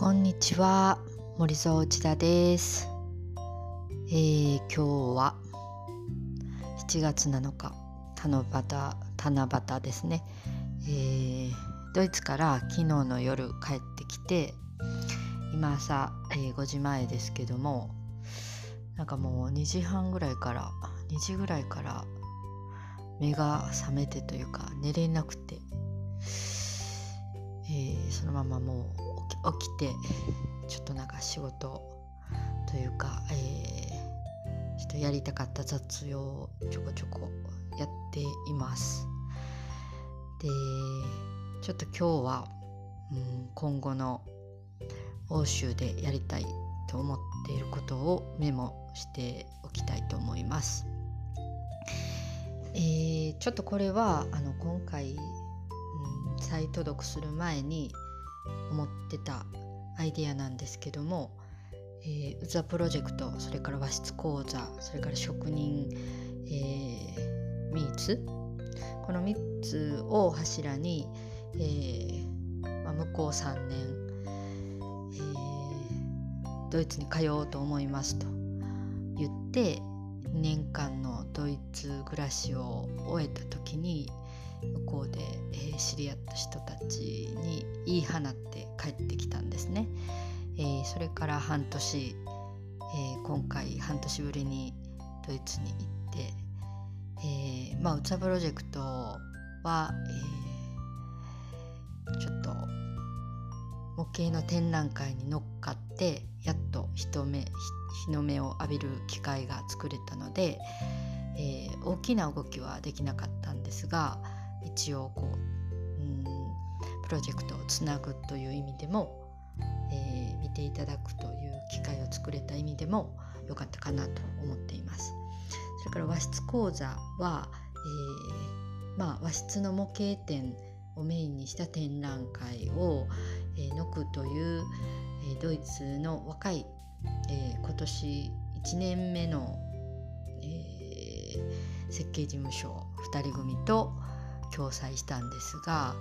こんにちは。森蔵内田です、えー、今日は7月7日七夕七夕ですね、えー、ドイツから昨日の夜帰ってきて今朝、えー、5時前ですけどもなんかもう2時半ぐらいから2時ぐらいから目が覚めてというか寝れなくて、えー、そのままもう起きてちょっとなんか仕事というか、えー、ちょっとやりたかった雑用をちょこちょこやっています。でちょっと今日は、うん、今後の欧州でやりたいと思っていることをメモしておきたいと思います。えー、ちょっとこれはあの今回、うん、再登録する前に思ってたアイデアなんですけども、えー、ウザプロジェクトそれから和室講座それから職人、えー、ミーツ。この3つを柱に、えーまあ、向こう3年、えー、ドイツに通おうと思いますと言って2年間のドイツ暮らしを終えた時に向こうで、知り合った人たちに言い放って帰ってきたんですね。えー、それから半年、えー、今回半年ぶりにドイツに行って、えー、まあうつプロジェクトは、えー、ちょっと模型の展覧会に乗っかってやっと人目日の目を浴びる機会が作れたので、えー、大きな動きはできなかったんですが一応こう、プロジェクトをつなぐという意味でも、えー、見ていただくという機会を作れた意味でも良かったかなと思っています。それから和室講座は、えー、まあ、和室の模型展をメインにした展覧会を、えー、ノクという、え、ドイツの若い、え今年1年目の、え設計事務所2人組と共催したんですが、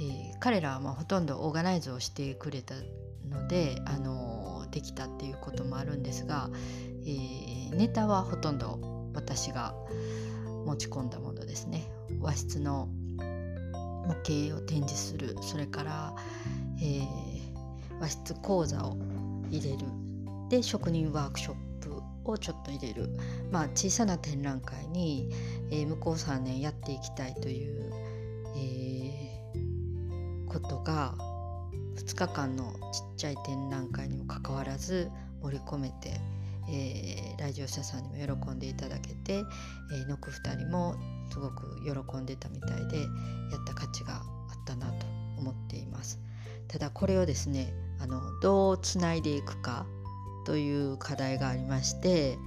え彼らはまほとんどオーガナイズをしてくれたので、あのできたっていうこともあるんですが、えネタはほとんど私が持ち込んだものですね。和室の模型を展示する。それから、え、和室講座を入れる。で職人ワークショップをちょっと入れる、まあ、小さな展覧会に、え、向こう3年やっていきたいという、えー、ことが2日間のちっちゃい展覧会にもかかわらず盛り込めてえー、来場者さんにも喜んでいただけて、えー、ノク2人もすごく喜んでたみたいでやった価値があったなと思っています。ただこれをですねあのどうつないでいくかという課題がありまして、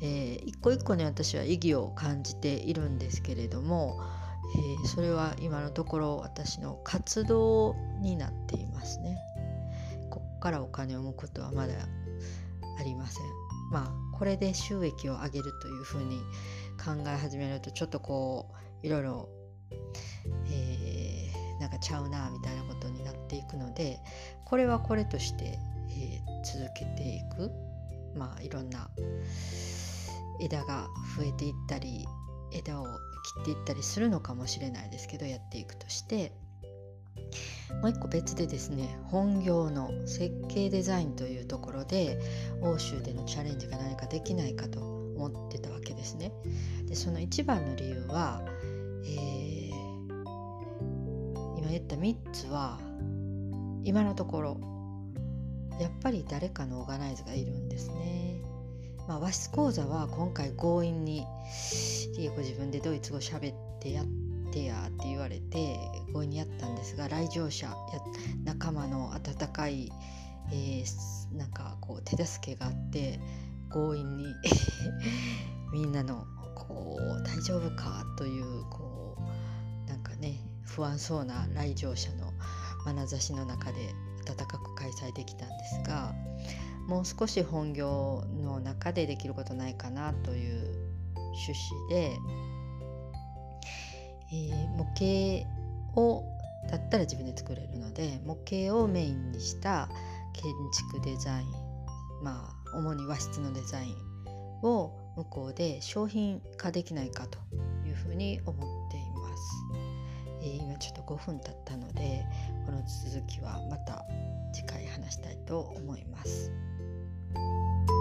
えー、一個一個に私は意義を感じているんですけれども、えー、それは今のところ私の活動になっていますね。ここからお金を生むことはまだありません。まあこれで収益を上げるというふうに考え始めるとちょっとこういろいろ、えー、なんかちゃうなみたいなことになっていくのでこれはこれとして、えー、続けていくまあいろんな枝が増えていったり枝を切っていったりするのかもしれないですけどやっていくとしてもう一個別でですね本業の設計デザインというところで欧州でのチャレンジが何かできないかと思ってたわけですね。でその一番の理由は、えー、今言った3つは今のところやっぱり誰かのオーガナイズがいるんですね。まあ、和室講座は今回強引にリエコ自分でドイツ語喋ってやってやって言われて強引にやったんですが来場者や仲間の温かい、えー、なんかこう手助けがあって強引に みんなのこう大丈夫かというこうなんかね不安そうな来場者の眼差しの中で温かく開催できたんですがもう少し本業の中でできることないかなという趣旨で、えー、模型をだったら自分で作れるので模型をメインにした建築デザインまあ主に和室のデザインを向こうで商品化できないかというふうに思っています。えー、今ちょっと5分経ったのでこの続きはまた次回話したいと思います。Thank you.